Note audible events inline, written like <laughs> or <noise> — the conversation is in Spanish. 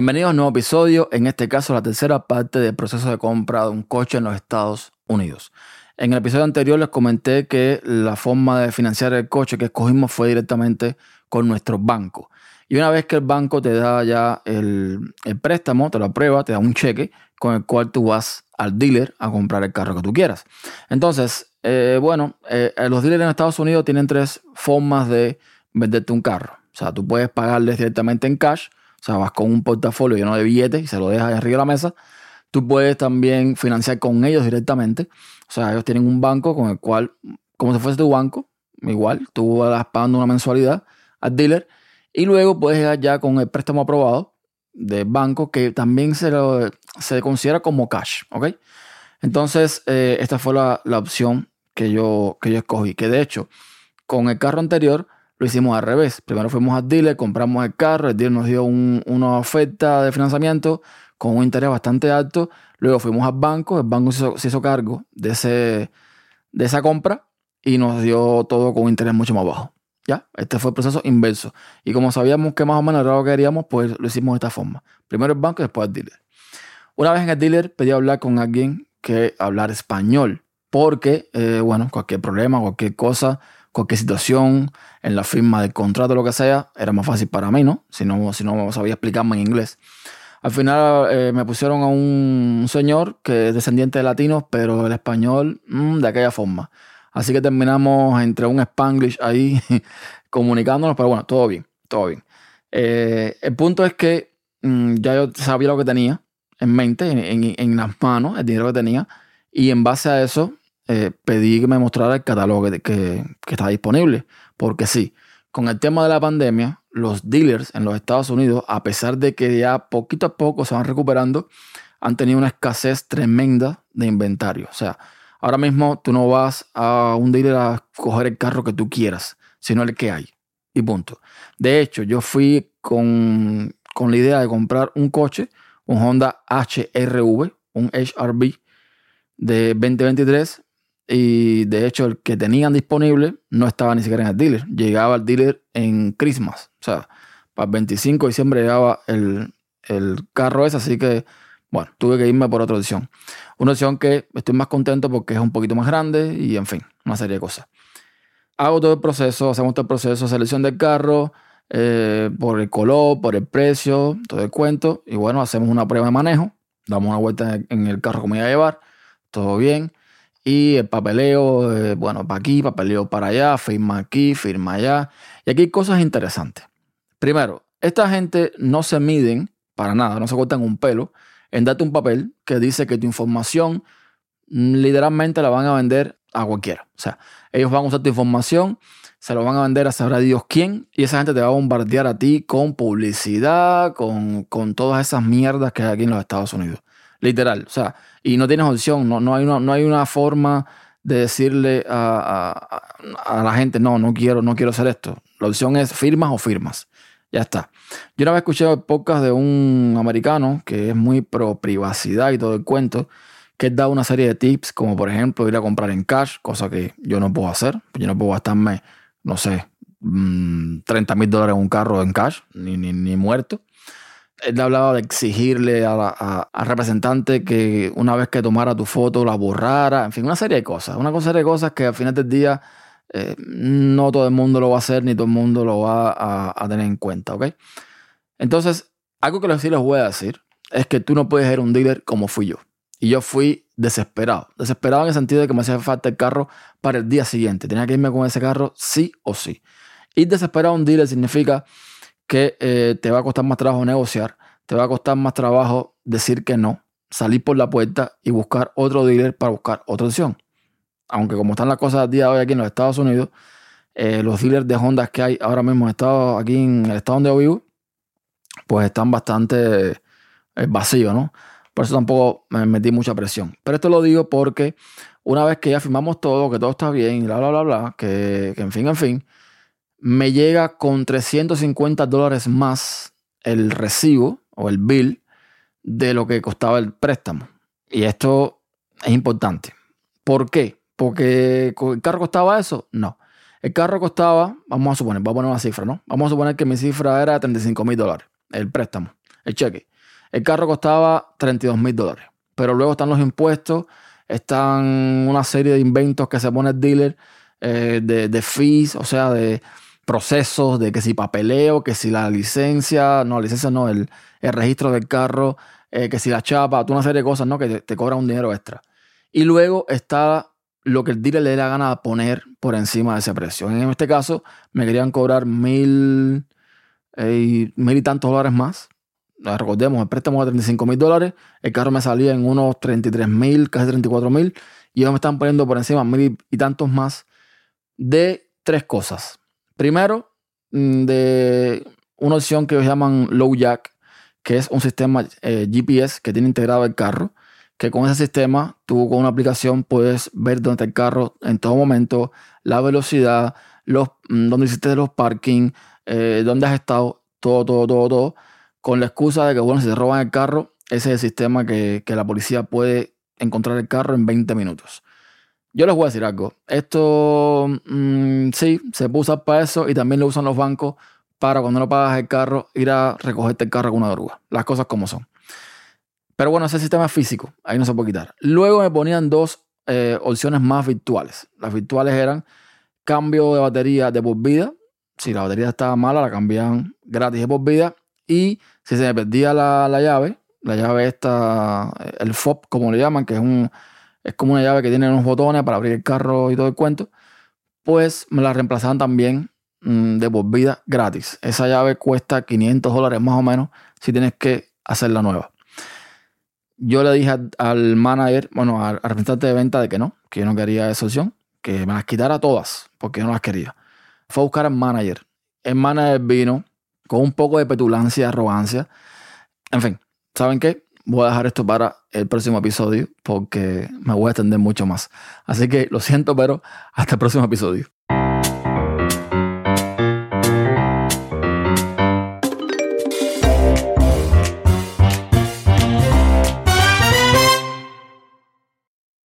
Bienvenidos a un nuevo episodio, en este caso la tercera parte del proceso de compra de un coche en los Estados Unidos. En el episodio anterior les comenté que la forma de financiar el coche que escogimos fue directamente con nuestro banco. Y una vez que el banco te da ya el, préstamo, te lo aprueba, te da un cheque con el cual tú vas al dealer a comprar el carro que tú quieras. Entonces, eh, bueno, eh, los dealers en Estados Unidos tienen tres formas de venderte un carro. O sea, tú puedes pagarles directamente en cash, o sea, vas con un portafolio lleno de billetes y se lo dejas arriba de la mesa. Tú puedes también financiar con ellos directamente. O sea, ellos tienen un banco con el cual, como si fuese tu banco, igual, tú vas pagando una mensualidad al dealer y luego puedes ir ya con el préstamo aprobado del banco que también se, se considera como cash, ¿ok? Entonces, eh, esta fue la, opción que yo, que yo escogí. Que de hecho, con el carro anterior lo hicimos al revés. Primero fuimos al dealer, compramos el carro, el dealer nos dio una oferta de financiamiento con un interés bastante alto. Luego fuimos al banco, el banco se hizo, se hizo cargo de, ese, de esa compra y nos dio todo con un interés mucho más bajo. ¿Ya? Este fue el proceso inverso. Y como sabíamos que más o menos era lo que queríamos, pues lo hicimos de esta forma. Primero el banco y después el dealer. Una vez en el dealer pedí hablar con alguien que hablar español. Porque, eh, bueno, cualquier problema, cualquier cosa, cualquier situación en la firma del contrato, lo que sea, era más fácil para mí, ¿no? Si no, si no sabía explicarme en inglés. Al final eh, me pusieron a un señor que es descendiente de latinos, pero el español mm, de aquella forma. Así que terminamos entre un spanglish ahí <laughs> comunicándonos, pero bueno, todo bien, todo bien. Eh, el punto es que mm, ya yo sabía lo que tenía en mente, en, las manos, el dinero que tenía, y en base a eso eh, pedí que me mostrara el catálogo que, que, está disponible, porque sí, con el tema de la pandemia, los dealers en los Estados Unidos, a pesar de que ya poquito a poco se van recuperando, han tenido una escasez tremenda de inventario. O sea, Ahora mismo tú no vas a un dealer a coger el carro que tú quieras, sino el que hay. Y punto. De hecho, yo fui con, la idea de comprar un coche, un Honda HRV, un HRV de 2023. Y de hecho, el que tenían disponible no estaba ni siquiera en el dealer. Llegaba al dealer en Christmas. O sea, para el 25 de diciembre llegaba el, el carro ese. Así que bueno, tuve que irme por otra opción. Una opción que estoy más contento porque es un poquito más grande y en fin, una serie de cosas. Hago todo el proceso, hacemos todo el proceso, selección del carro, eh, por el color, por el precio, todo el cuento. Y bueno, hacemos una prueba de manejo, damos una vuelta en el carro como iba a llevar, todo bien. Y el papeleo, eh, bueno, para aquí, papeleo para allá, firma aquí, firma allá. Y aquí hay cosas interesantes. Primero, esta gente no se miden para nada, no se cortan un pelo en darte un papel que dice que tu información mm, literalmente la van a vender a cualquiera. O sea, ellos van a usar tu información, se lo van a vender a saber a Dios quién, y esa gente te va a bombardear a ti con publicidad, con, todas esas mierdas que hay aquí en los Estados Unidos. Literal. O sea, y no tienes opción, no, no, hay, una, no hay una forma de decirle a, a, la gente, no, no quiero, no quiero hacer esto. La opción es firmas o firmas. Ya está. Yo una vez escuché el podcast de un americano que es muy pro privacidad y todo el cuento, que da una serie de tips, como por ejemplo ir a comprar en cash, cosa que yo no puedo hacer. Yo no puedo gastarme, no sé, 30 mm, mil dólares en un carro en cash, ni, ni, muerto. Él hablaba de exigirle al representante que una vez que tomara tu foto la borrara, en fin, una serie de cosas. Una serie de cosas que al final del día eh, no todo el mundo lo va a hacer ni todo el mundo lo va a, tener en cuenta, ¿ok? Entonces, algo que sí les voy a decir es que tú no puedes ser un dealer como fui yo. Y yo fui desesperado. Desesperado en el sentido de que me hacía falta el carro para el día siguiente. Tenía que irme con ese carro sí o sí. Ir desesperado a un dealer significa que eh, te va a costar más trabajo negociar, te va a costar más trabajo decir que no, salir por la puerta y buscar otro dealer para buscar otra opción aunque como están las cosas a día de hoy aquí en los Estados Unidos, eh, los dealers de Honda que hay ahora mismo estado, aquí en el estado donde yo vivo, pues están bastante eh, vacíos, ¿no? Por eso tampoco me metí mucha presión. Pero esto lo digo porque una vez que ya firmamos todo, que todo está bien, bla, bla, bla, bla, que en fin, en fin, me llega con 350 dólares más el recibo o el bill de lo que costaba el préstamo. Y esto es importante. ¿Por qué? Porque el carro costaba eso. No. El carro costaba, vamos a suponer, vamos a poner una cifra, ¿no? Vamos a suponer que mi cifra era 35 mil dólares, el préstamo, el cheque. El carro costaba 32 mil dólares. Pero luego están los impuestos, están una serie de inventos que se pone el dealer, eh, de, de fees, o sea, de procesos, de que si papeleo, que si la licencia, no, la licencia no, el, el registro del carro, eh, que si la chapa, toda una serie de cosas, ¿no? Que te, te cobra un dinero extra. Y luego está lo que el dealer le dé la gana de poner por encima de ese precio. En este caso, me querían cobrar mil, mil y tantos dólares más. Recordemos, el préstamo de 35 mil dólares, el carro me salía en unos 33 mil, casi 34 mil, y ellos me están poniendo por encima mil y tantos más de tres cosas. Primero, mm, de una opción que ellos llaman Low Jack, que es un sistema eh, GPS que tiene integrado el carro, que con ese sistema tú con una aplicación puedes ver dónde está el carro en todo momento, la velocidad, los, mm, dónde hiciste los parking, eh, dónde has estado, todo, todo, todo, todo, con la excusa de que, bueno, si te roban el carro, ese es el sistema que, que la policía puede encontrar el carro en 20 minutos. Yo les voy a decir algo. Esto mm, sí, se puede usar para eso y también lo usan los bancos para cuando no pagas el carro ir a recogerte el carro con una droga. Las cosas como son. Pero bueno, ese sistema es físico, ahí no se puede quitar. Luego me ponían dos eh, opciones más virtuales. Las virtuales eran cambio de batería de por vida. Si la batería estaba mala, la cambiaban gratis de por vida. Y si se me perdía la, llave, la llave esta, el FOB, como le llaman, que es, un, es como una llave que tiene unos botones para abrir el carro y todo el cuento, pues me la reemplazaban también mm, de por vida gratis. Esa llave cuesta 500 dólares más o menos si tienes que hacer la nueva yo le dije al, manager, bueno, al, representante de venta de que no, que yo no quería esa opción, que me las quitara todas, porque yo no las quería. Fue a buscar al manager. El manager vino con un poco de petulancia arrogancia. En fin, ¿saben qué? Voy a dejar esto para el próximo episodio porque me voy a extender mucho más. Así que lo siento, pero hasta el próximo episodio.